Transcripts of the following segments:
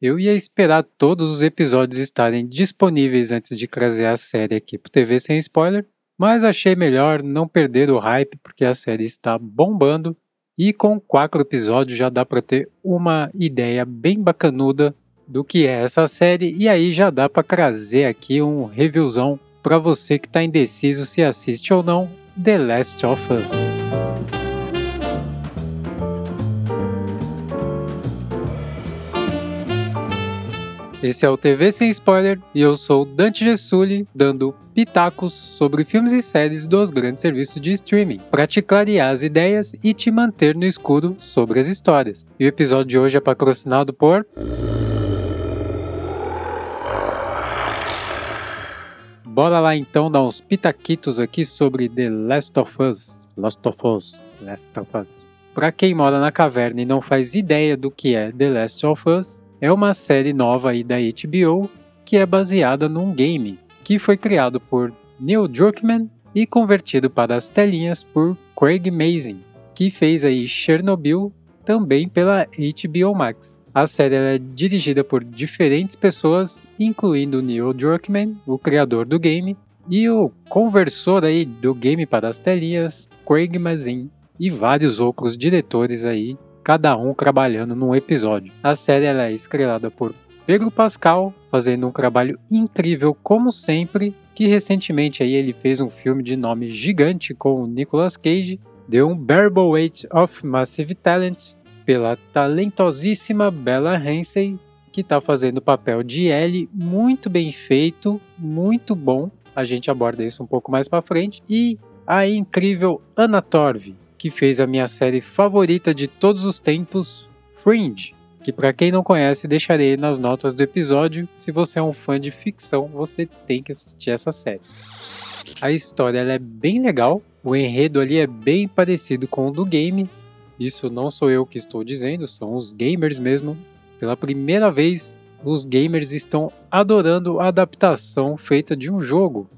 Eu ia esperar todos os episódios estarem disponíveis antes de trazer a série aqui pro TV sem spoiler, mas achei melhor não perder o hype porque a série está bombando e com quatro episódios já dá para ter uma ideia bem bacanuda do que é essa série e aí já dá para trazer aqui um reviewzão para você que está indeciso se assiste ou não The Last of Us. Esse é o TV Sem Spoiler e eu sou Dante Gessulli, dando pitacos sobre filmes e séries dos grandes serviços de streaming, para te clarear as ideias e te manter no escuro sobre as histórias. E o episódio de hoje é patrocinado por. Bora lá então dar uns pitaquitos aqui sobre The Last of Us. Last of Us. Last of Us. Para quem mora na caverna e não faz ideia do que é The Last of Us, é uma série nova aí da HBO que é baseada num game que foi criado por Neil Druckmann e convertido para as telinhas por Craig Mazin, que fez aí Chernobyl também pela HBO Max. A série é dirigida por diferentes pessoas, incluindo Neil Druckmann, o criador do game, e o conversor aí do game para as telinhas, Craig Mazin, e vários outros diretores aí cada um trabalhando num episódio. A série é estrelada por Pedro Pascal, fazendo um trabalho incrível como sempre, que recentemente aí ele fez um filme de nome gigante com o Nicolas Cage, deu um Bearable Weight of Massive Talent pela talentosíssima Bella Ramsey, que está fazendo o papel de Ellie muito bem feito, muito bom. A gente aborda isso um pouco mais para frente e a incrível Anna Torv, que fez a minha série favorita de todos os tempos, Fringe, que para quem não conhece, deixarei nas notas do episódio. Se você é um fã de ficção, você tem que assistir essa série. A história é bem legal, o enredo ali é bem parecido com o do game. Isso não sou eu que estou dizendo, são os gamers mesmo. Pela primeira vez, os gamers estão adorando a adaptação feita de um jogo.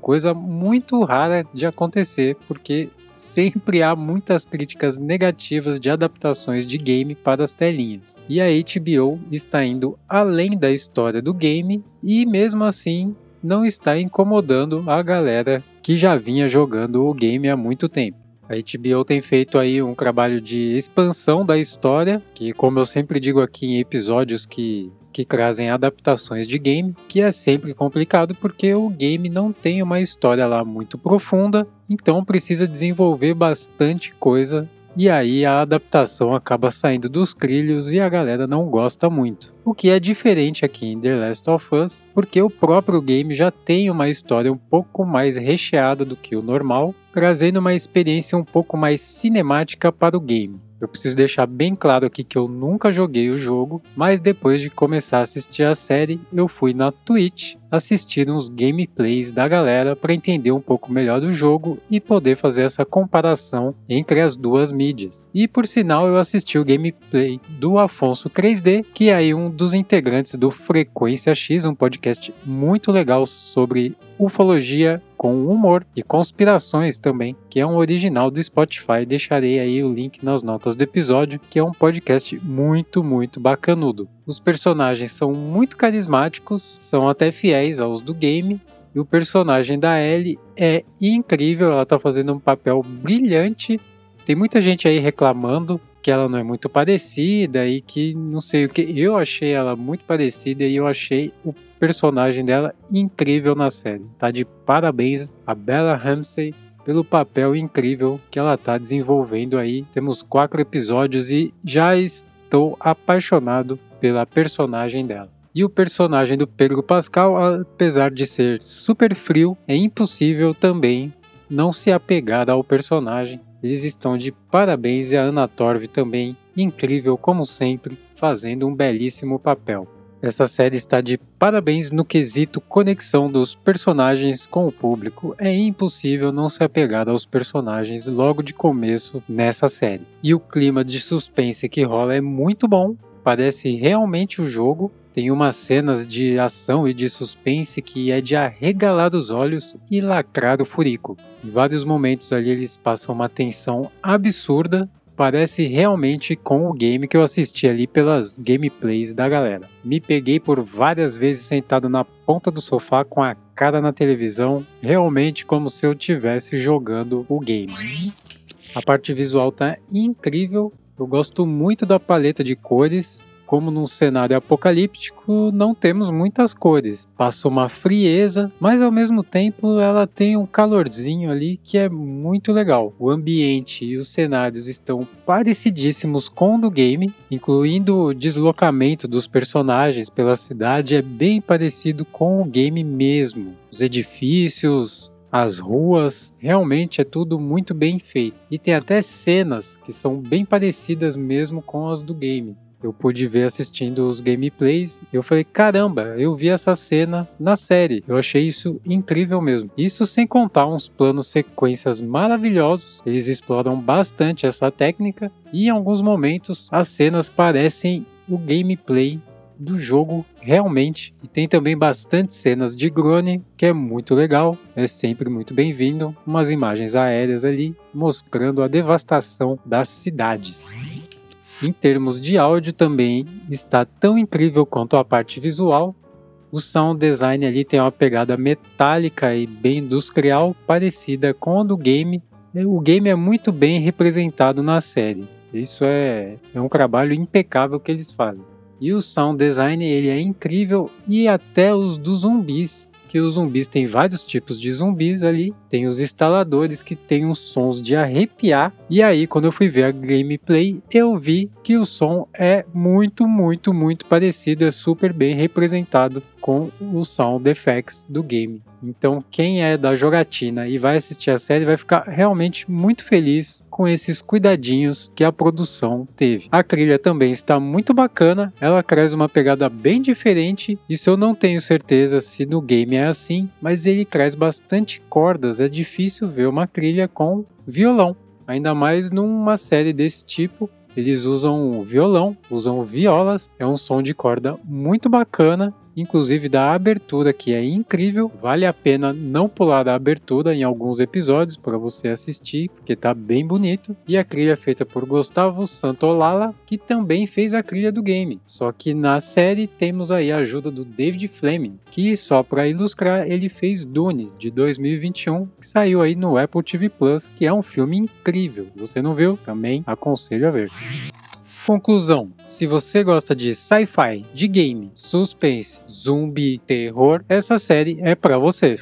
Coisa muito rara de acontecer, porque sempre há muitas críticas negativas de adaptações de game para as telinhas. E a HBO está indo além da história do game e mesmo assim não está incomodando a galera que já vinha jogando o game há muito tempo. A HBO tem feito aí um trabalho de expansão da história, que como eu sempre digo aqui em episódios que que trazem adaptações de game, que é sempre complicado porque o game não tem uma história lá muito profunda, então precisa desenvolver bastante coisa e aí a adaptação acaba saindo dos trilhos e a galera não gosta muito. O que é diferente aqui em The Last of Us, porque o próprio game já tem uma história um pouco mais recheada do que o normal, trazendo uma experiência um pouco mais cinemática para o game. Eu preciso deixar bem claro aqui que eu nunca joguei o jogo, mas depois de começar a assistir a série, eu fui na Twitch assistir uns gameplays da galera para entender um pouco melhor do jogo e poder fazer essa comparação entre as duas mídias. E por sinal, eu assisti o gameplay do Afonso 3D, que é aí um dos integrantes do Frequência X, um podcast muito legal sobre ufologia com humor e conspirações também, que é um original do Spotify. Deixarei aí o link nas notas do episódio, que é um podcast muito, muito bacanudo. Os personagens são muito carismáticos, são até fiéis aos do game. E o personagem da Ellie é incrível, ela tá fazendo um papel brilhante. Tem muita gente aí reclamando que ela não é muito parecida e que não sei o que. Eu achei ela muito parecida e eu achei o personagem dela incrível na série. Tá de parabéns a Bella Ramsey pelo papel incrível que ela tá desenvolvendo aí. Temos quatro episódios e já estou apaixonado pela personagem dela. E o personagem do Pedro Pascal, apesar de ser super frio, é impossível também não se apegar ao personagem eles estão de parabéns e a Ana Torv também, incrível como sempre, fazendo um belíssimo papel. Essa série está de parabéns no quesito conexão dos personagens com o público. É impossível não se apegar aos personagens logo de começo nessa série. E o clima de suspense que rola é muito bom, parece realmente o jogo tem umas cenas de ação e de suspense que é de arregalar os olhos e lacrar o furico. Em vários momentos ali eles passam uma tensão absurda parece realmente com o game que eu assisti ali pelas gameplays da galera. Me peguei por várias vezes sentado na ponta do sofá com a cara na televisão, realmente como se eu estivesse jogando o game. A parte visual tá incrível, eu gosto muito da paleta de cores, como num cenário apocalíptico, não temos muitas cores. Passa uma frieza, mas ao mesmo tempo ela tem um calorzinho ali que é muito legal. O ambiente e os cenários estão parecidíssimos com o do game, incluindo o deslocamento dos personagens pela cidade é bem parecido com o game mesmo. Os edifícios, as ruas, realmente é tudo muito bem feito. E tem até cenas que são bem parecidas mesmo com as do game eu pude ver assistindo os gameplays. Eu falei, caramba, eu vi essa cena na série. Eu achei isso incrível mesmo. Isso sem contar uns planos sequências maravilhosos. Eles exploram bastante essa técnica e em alguns momentos as cenas parecem o gameplay do jogo realmente. E tem também bastante cenas de drone, que é muito legal, é sempre muito bem-vindo. Umas imagens aéreas ali mostrando a devastação das cidades. Em termos de áudio também está tão incrível quanto a parte visual. O sound design ali tem uma pegada metálica e bem industrial, parecida com a do game. O game é muito bem representado na série. Isso é, é um trabalho impecável que eles fazem. E o sound design ele é incrível e até os dos zumbis que os zumbis têm vários tipos de zumbis ali. Tem os instaladores que têm uns sons de arrepiar. E aí, quando eu fui ver a gameplay, eu vi que o som é muito, muito, muito parecido, é super bem representado com o sound effects do game. Então, quem é da jogatina e vai assistir a série vai ficar realmente muito feliz com esses cuidadinhos que a produção teve. A trilha também está muito bacana, ela traz uma pegada bem diferente. Isso eu não tenho certeza se no game é assim, mas ele traz bastante cordas. É difícil ver uma trilha com violão, ainda mais numa série desse tipo eles usam violão, usam violas, é um som de corda muito bacana inclusive da abertura, que é incrível. Vale a pena não pular da abertura em alguns episódios para você assistir, porque tá bem bonito. E a trilha é feita por Gustavo Santolala, que também fez a trilha do game. Só que na série temos aí a ajuda do David Fleming, que só para ilustrar ele fez Dune de 2021, que saiu aí no Apple TV Plus, que é um filme incrível. Você não viu? Também aconselho a ver. Conclusão: se você gosta de sci-fi, de game, suspense, zumbi, terror, essa série é para você.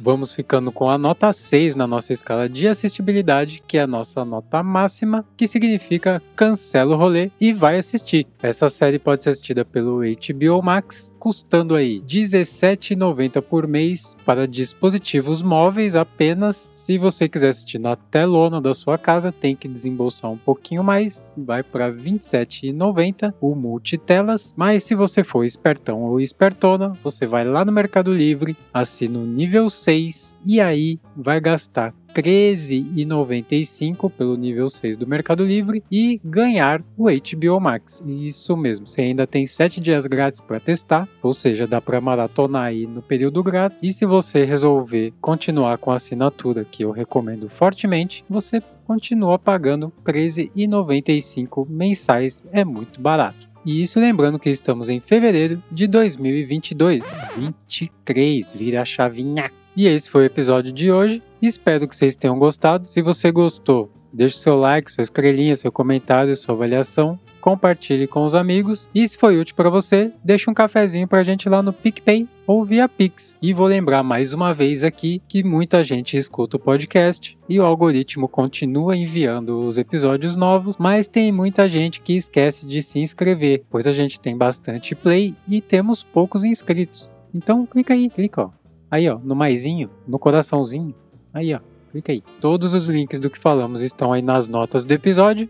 Vamos ficando com a nota 6 na nossa escala de assistibilidade, que é a nossa nota máxima, que significa cancela o rolê e vai assistir. Essa série pode ser assistida pelo HBO Max, custando aí R$17,90 por mês para dispositivos móveis apenas. Se você quiser assistir na telona da sua casa, tem que desembolsar um pouquinho mais, vai para R$27,90 o multitelas. Mas se você for espertão ou espertona, você vai lá no Mercado Livre, assina o nível 6 6 e aí vai gastar R$ 13,95 pelo nível 6 do Mercado Livre e ganhar o HBO Max. Isso mesmo, você ainda tem 7 dias grátis para testar, ou seja, dá para maratonar aí no período grátis. E se você resolver continuar com a assinatura, que eu recomendo fortemente, você continua pagando R$ 13,95 mensais, é muito barato. E isso lembrando que estamos em fevereiro de 2022. 23, vira a chavinha. E esse foi o episódio de hoje. Espero que vocês tenham gostado. Se você gostou, deixe seu like, sua estrelinha, seu comentário, sua avaliação. Compartilhe com os amigos. E se foi útil para você, deixe um cafezinho para a gente lá no PicPay ou via Pix. E vou lembrar mais uma vez aqui que muita gente escuta o podcast e o algoritmo continua enviando os episódios novos, mas tem muita gente que esquece de se inscrever, pois a gente tem bastante play e temos poucos inscritos. Então clica aí, clica ó. Aí, ó, no maisinho, no coraçãozinho. Aí, ó, clica aí. Todos os links do que falamos estão aí nas notas do episódio.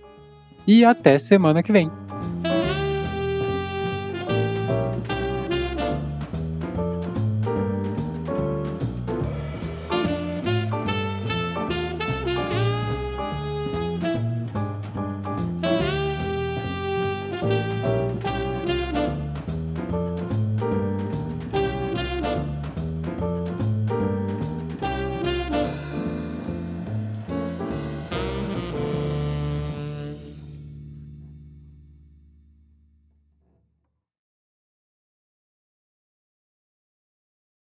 E até semana que vem.